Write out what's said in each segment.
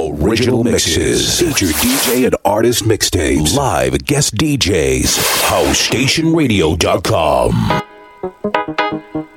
Original mixes, featured DJ and artist mixtapes, live guest DJs, housestationradio.com.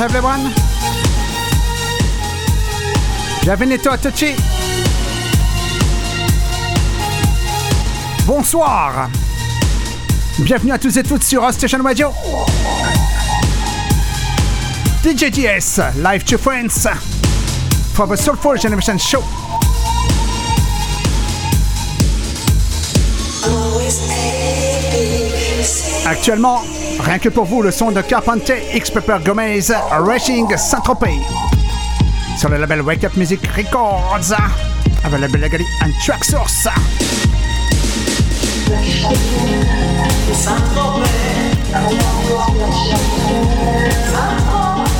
everyone. Bienvenue Tucci. Bonsoir. Bienvenue à tous et toutes sur Station Radio. DJTS, Live to Friends, for the Soulful Generation Show. Actuellement, rien que pour vous, le son de Carpenter X Pepper Gomez Racing Saint-Tropez. Sur le label Wake Up Music Records. Available legally and track source.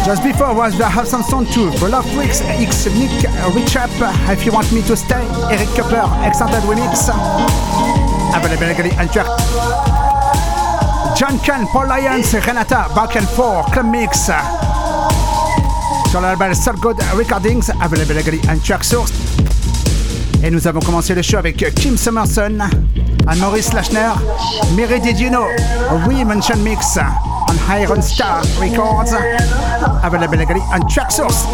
Just before was the Some Sound 2, The Love Weeks X Nick Richap, If You Want Me to Stay, Eric Cooper, Extended Remix. Available legally and track John Ken, Paul Lyons, Renata, Back and Club Mix. Sur le label Soul Good Recordings, available legally and track source. Et nous avons commencé le show avec Kim Summerson, and Maurice Lachner, Miri Didino, Mention Mix on Iron Star Records, available legally and track source.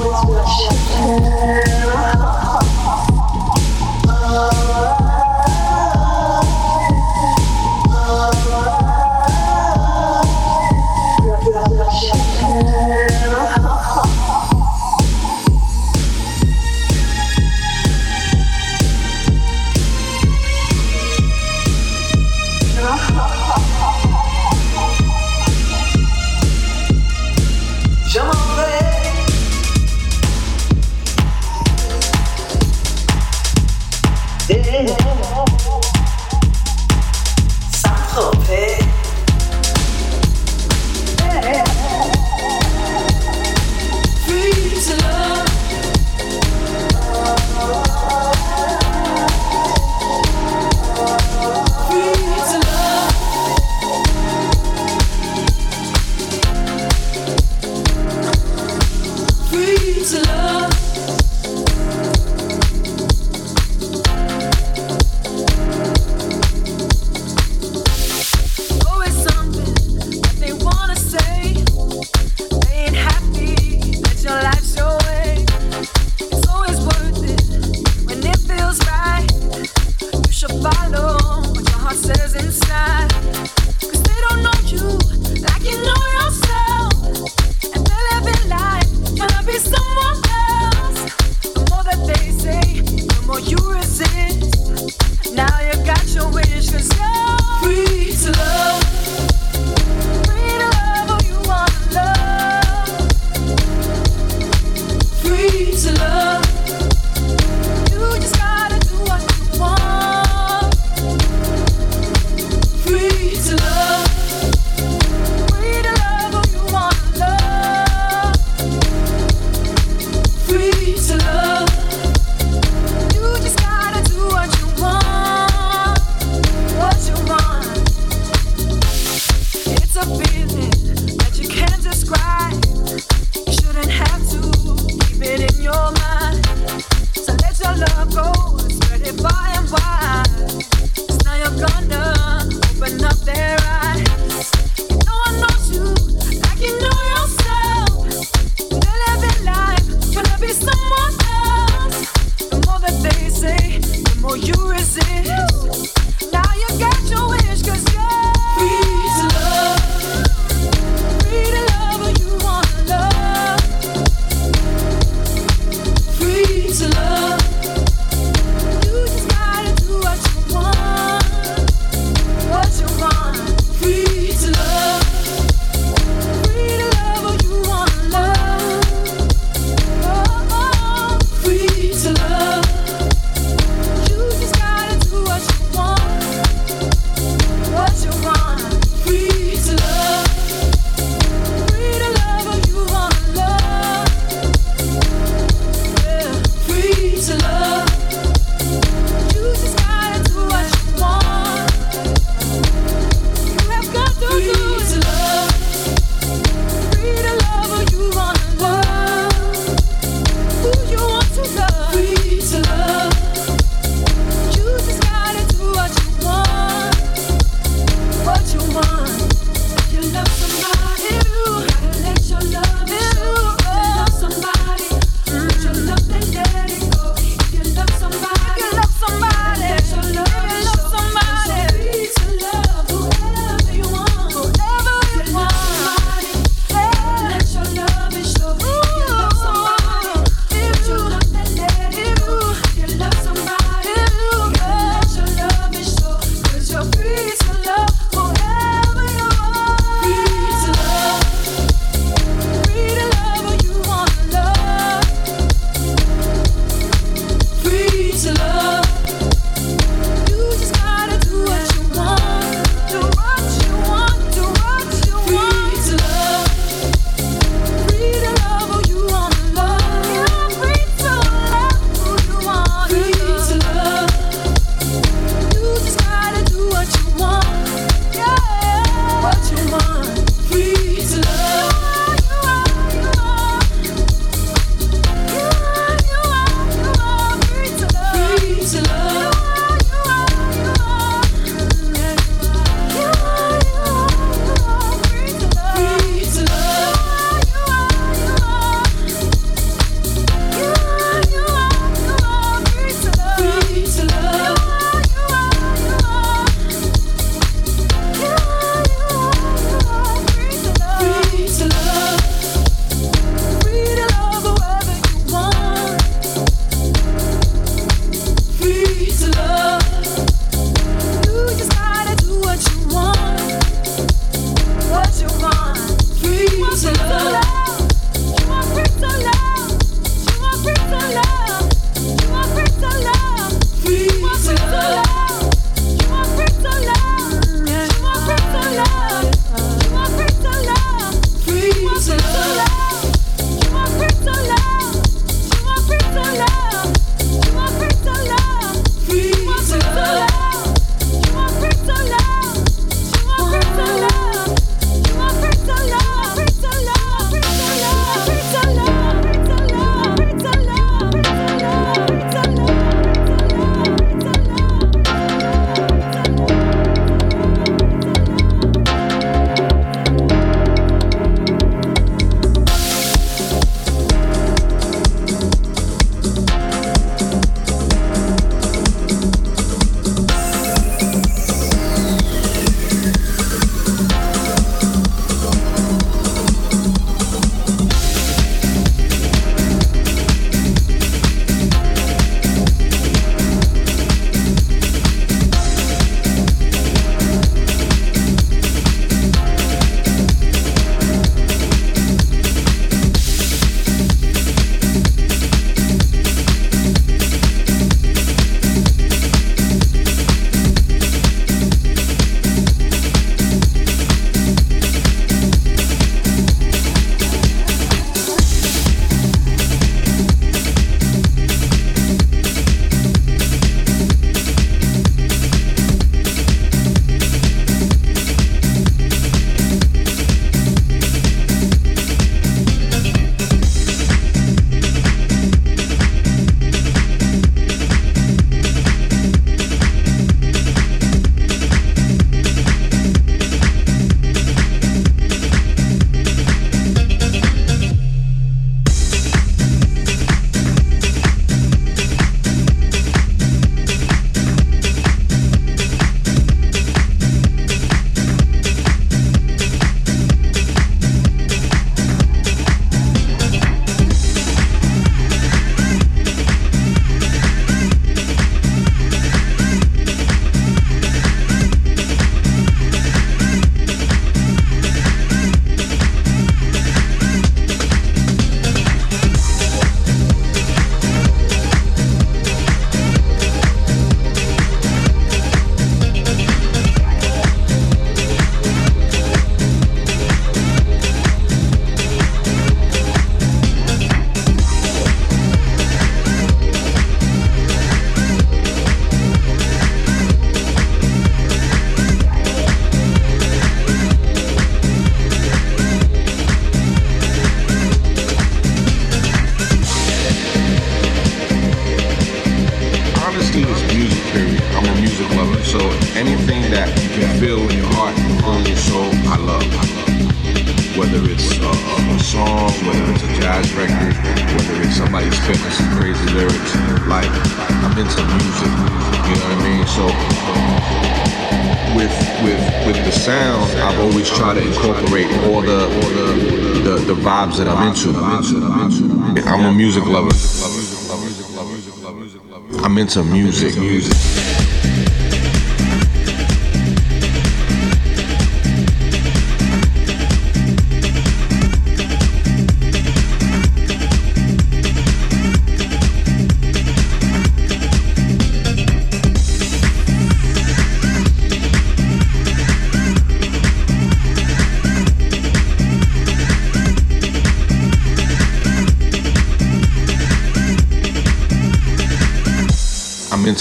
some music.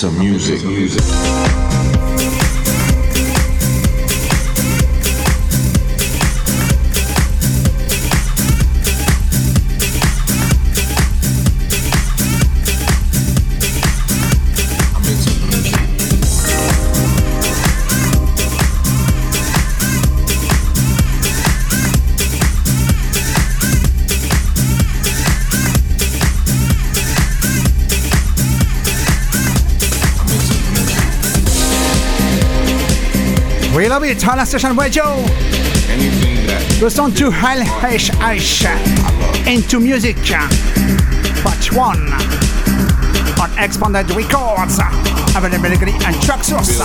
some music. music. minute on la station radio. Listen to Hal Hesh H. Into Music, Part 1 on Expanded Records. Availability and Traxsource.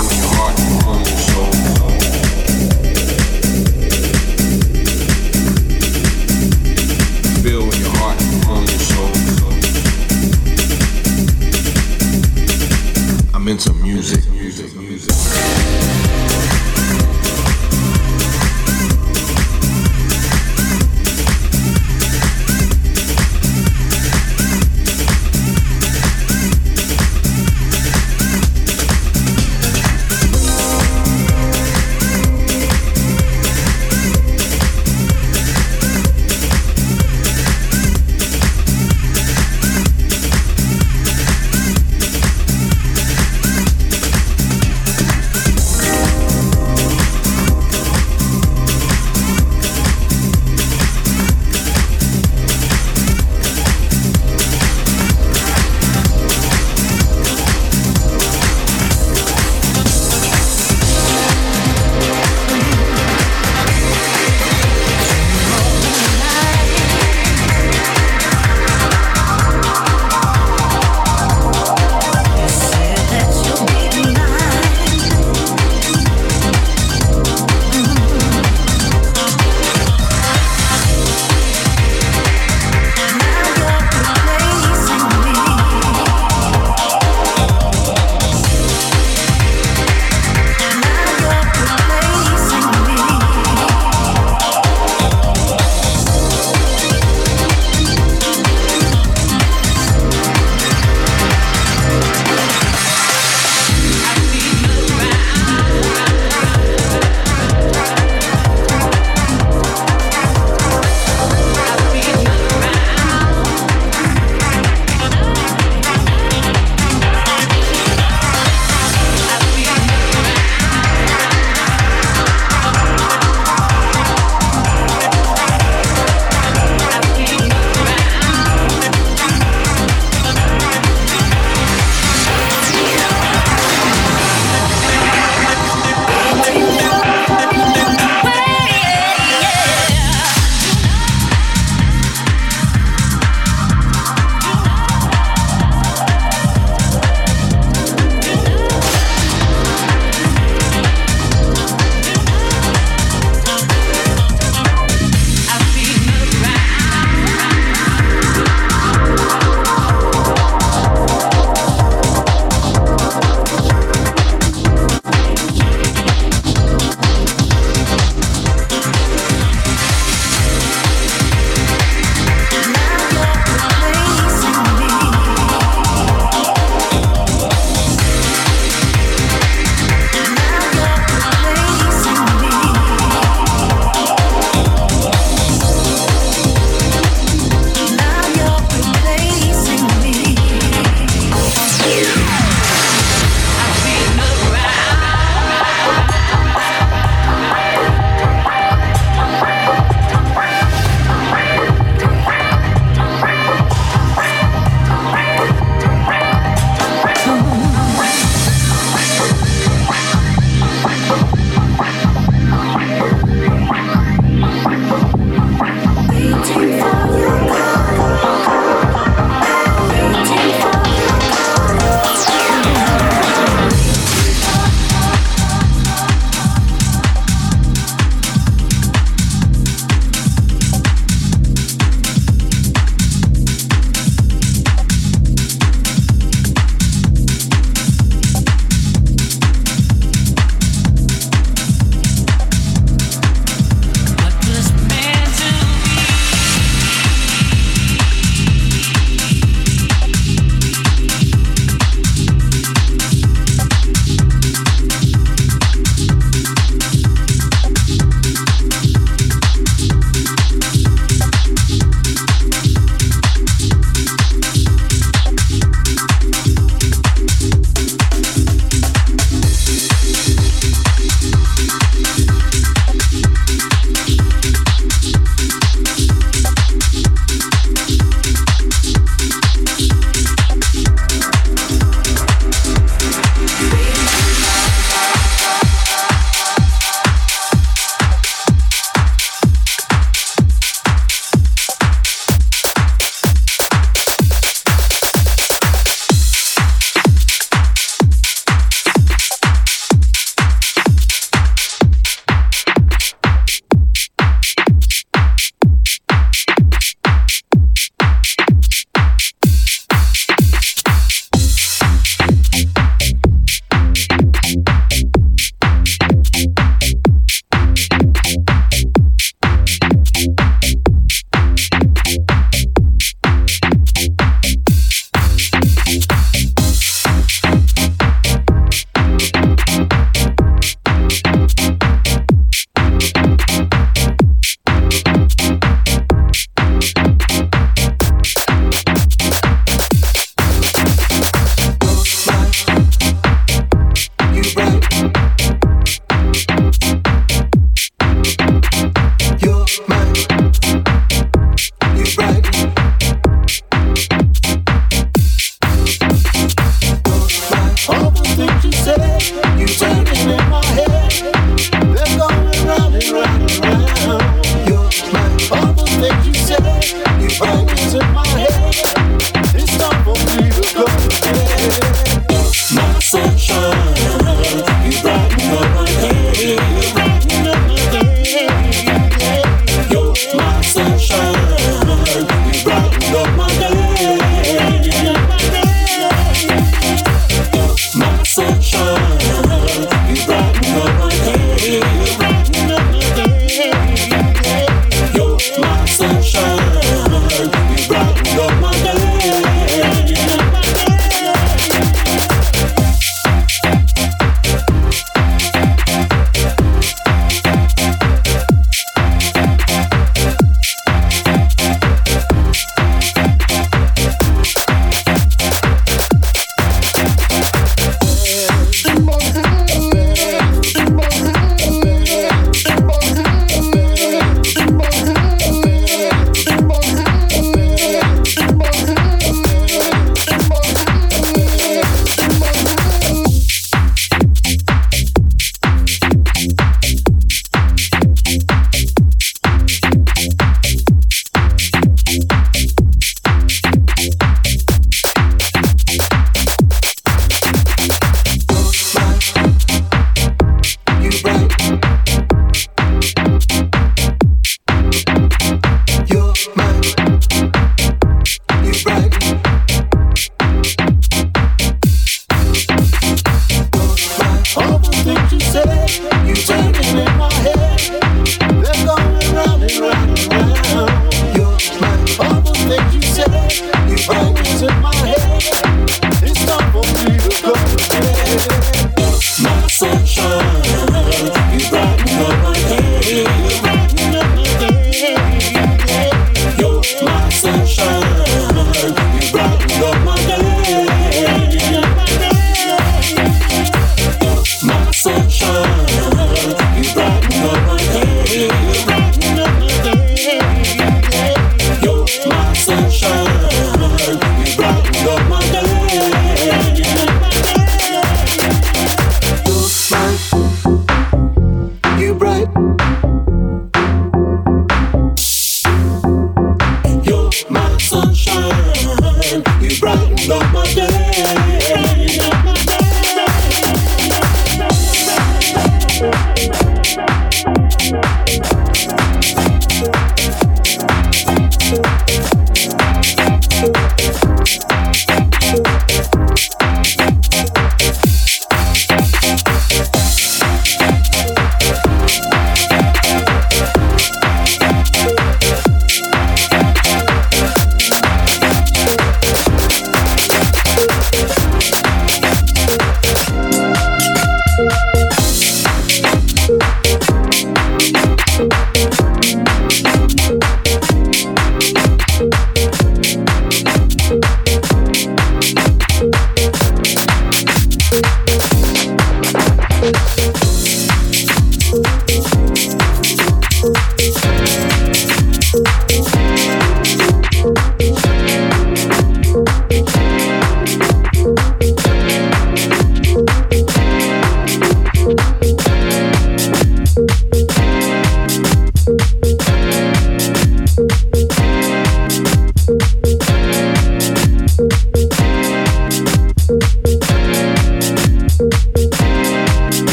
into music.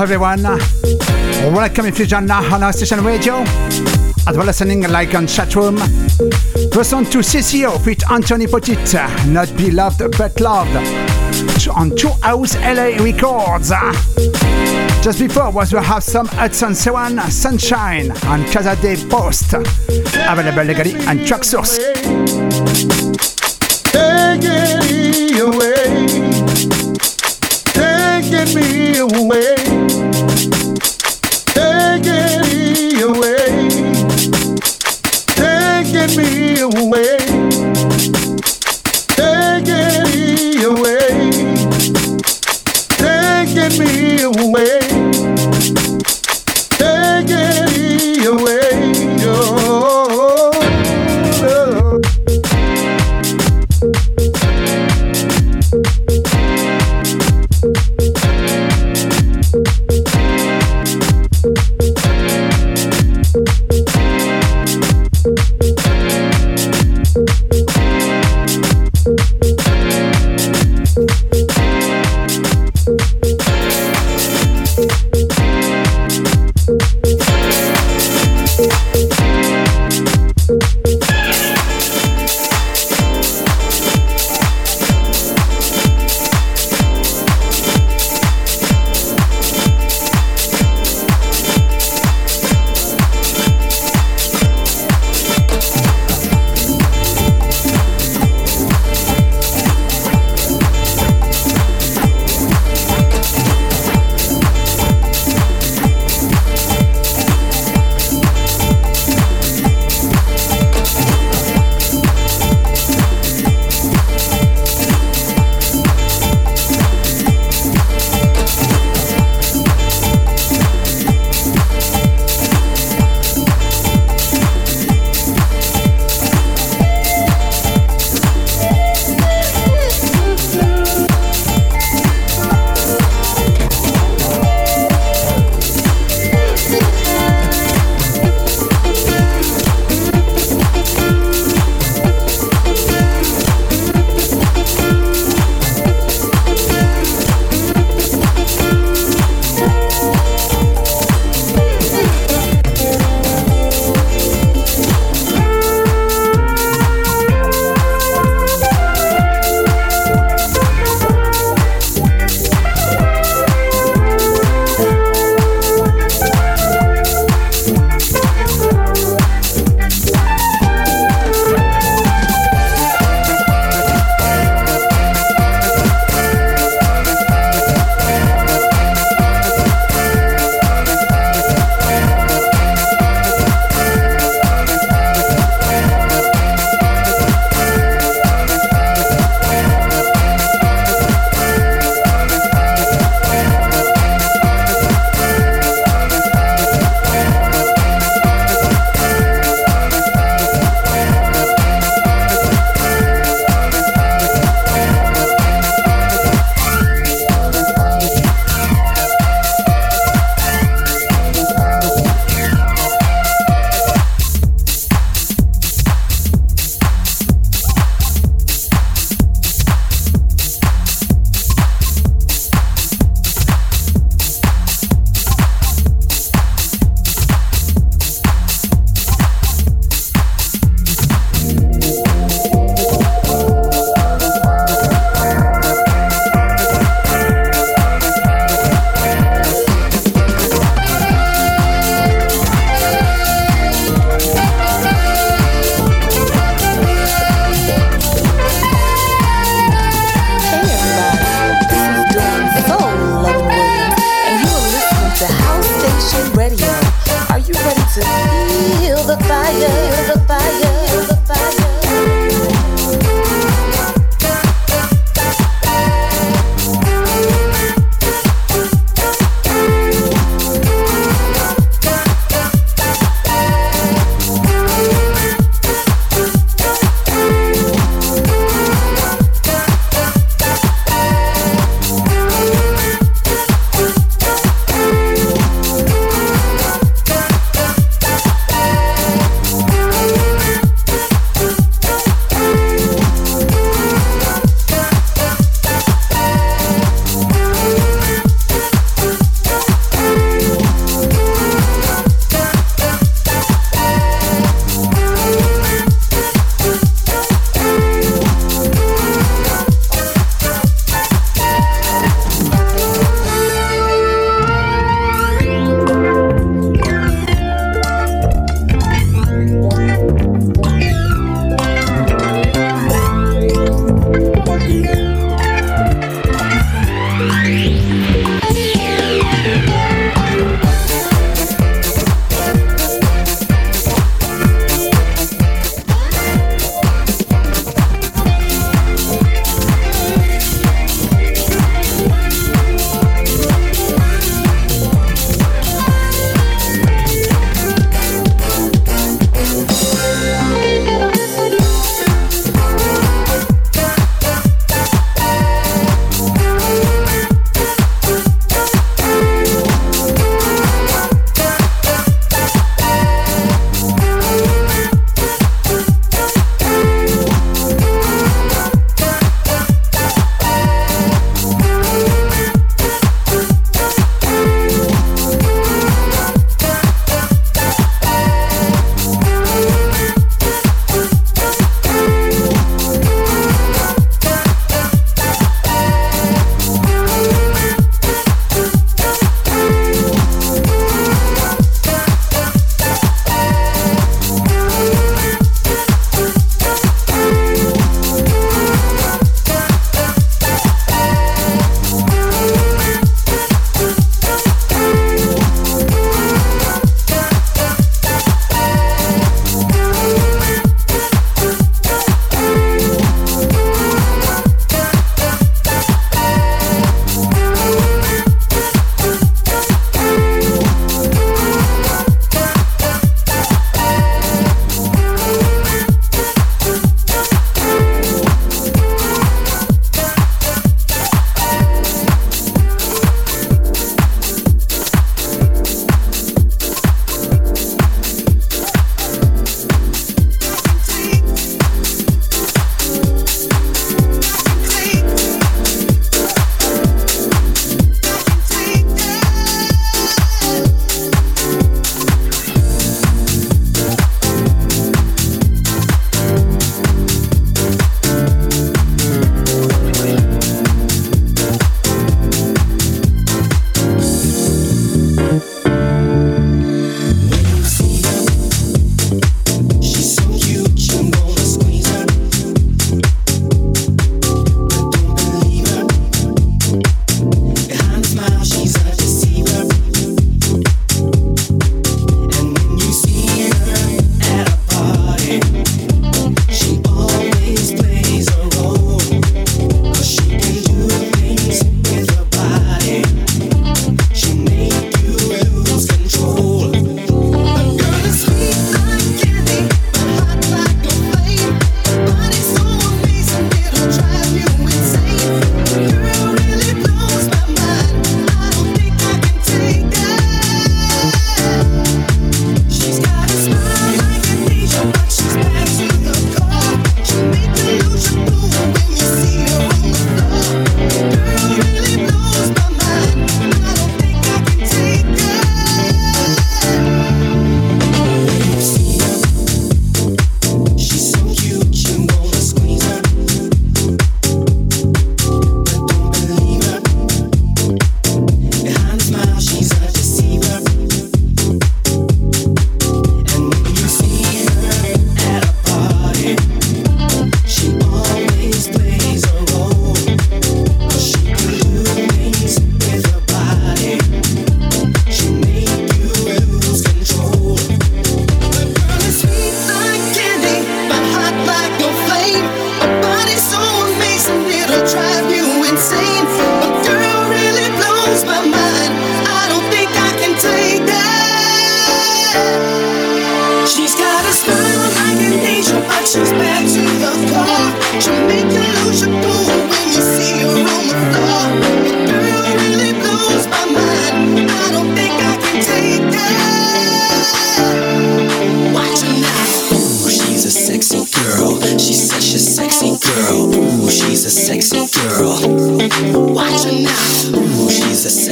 Everyone. Welcome if you join on our station radio, as well as listening like on chat room. Listen to CCO with Anthony Petit, Not Be Loved But Loved, on Two House LA Records. Just before was we have some Hudson Sewan Sunshine and Casa de Post, available legally and Traxsource. Take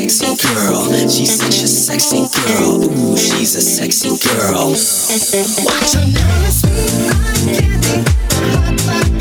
sexy girl. She's such a sexy girl. Ooh, she's a sexy girl. Watch her nervous move. I can't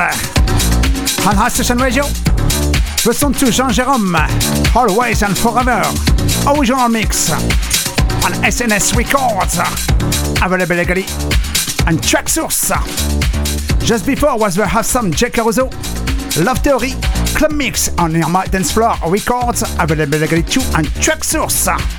on Station Radio. Listen to Jean Jerome, Always and Forever, original mix. On SNS Records, available legally and Traxsource. Just before was the awesome Jack Caruso, Love Theory, Club Mix on Irma Dance Floor Records, available legally too. And Traxsource. I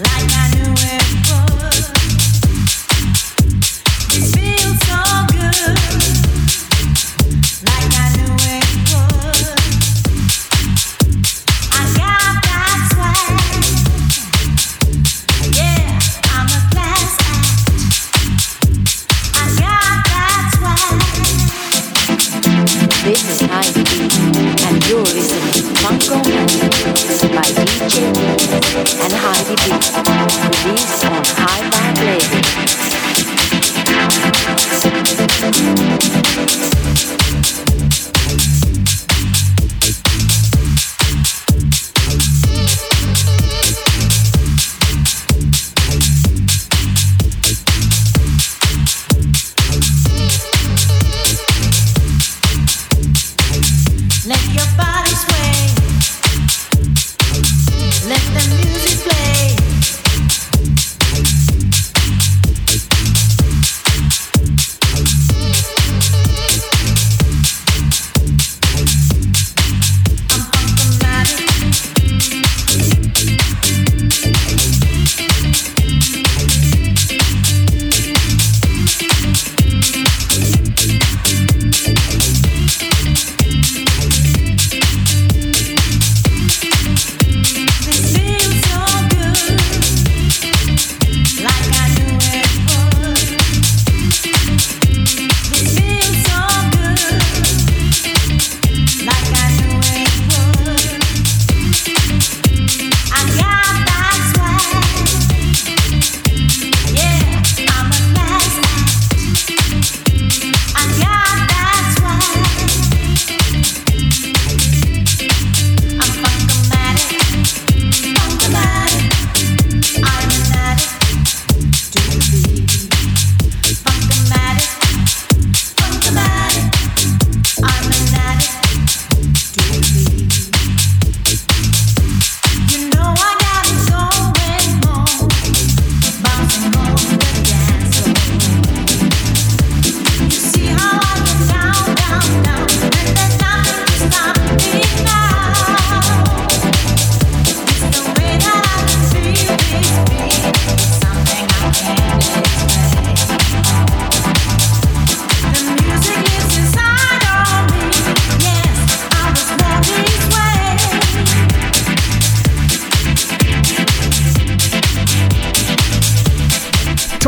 like I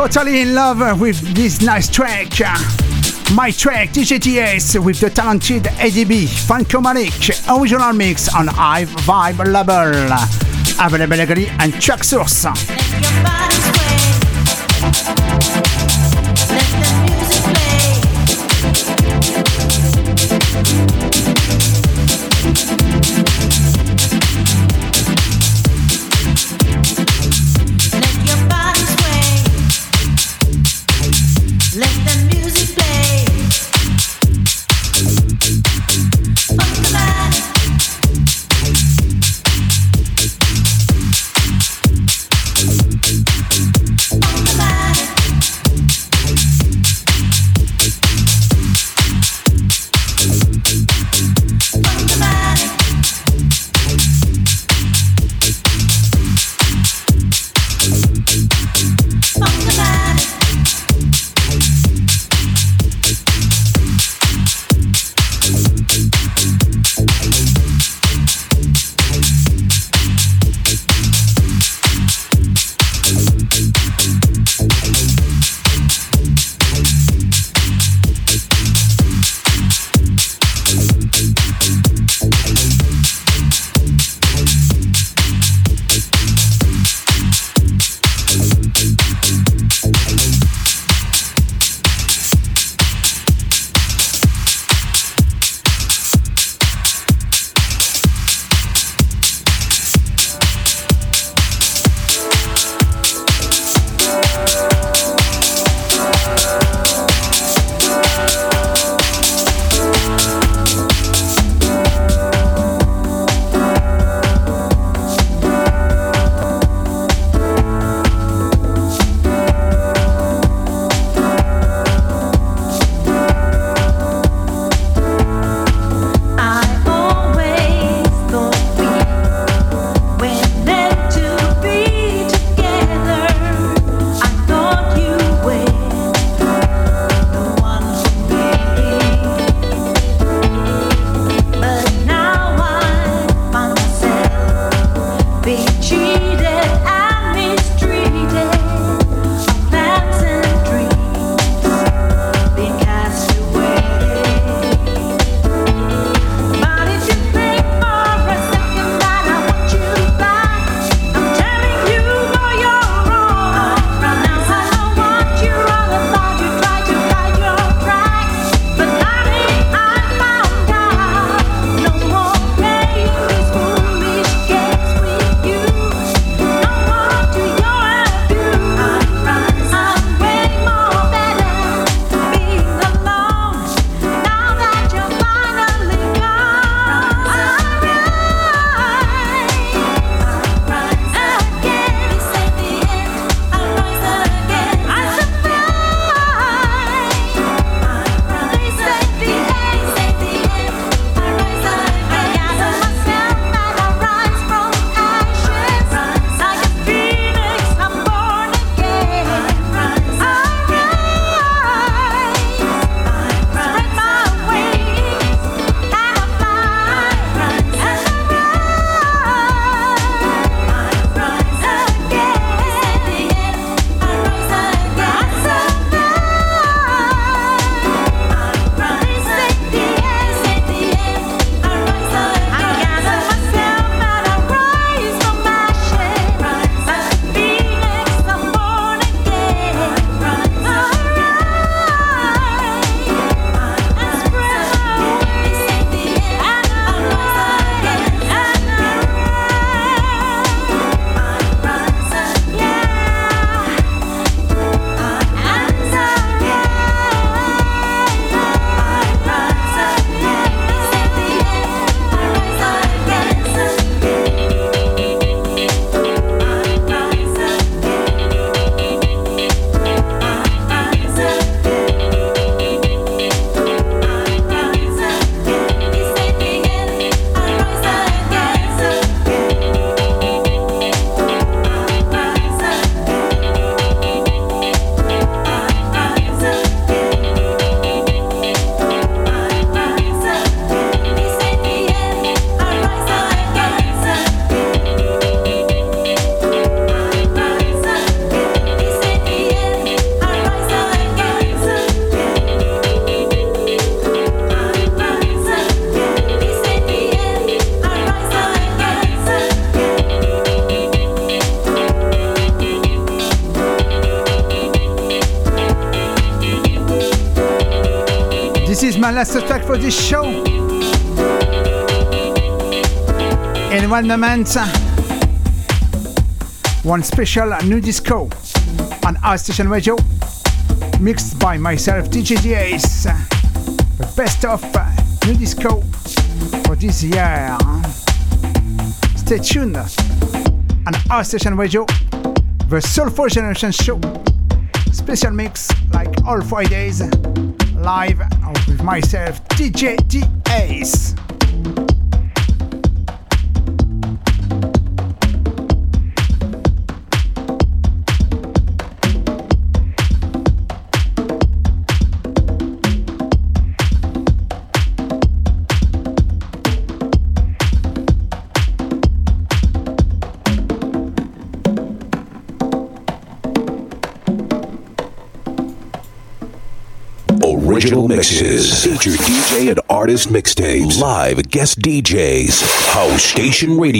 totally in love with this nice track. My track, DJTS, with the talented ADB, Funkomatic, original mix on Hive Vibe label. Available and Traxsource. Automatic. One special new disco on our station radio, mixed by myself, DJ DAs. The best of uh, new disco for this year. Stay tuned on our station radio, the Soulful Generation Show. Special mix like all Fridays, live with myself, DJ D Original mixes. Feature DJ and artist mixtapes. Live guest DJs. House Station Radio.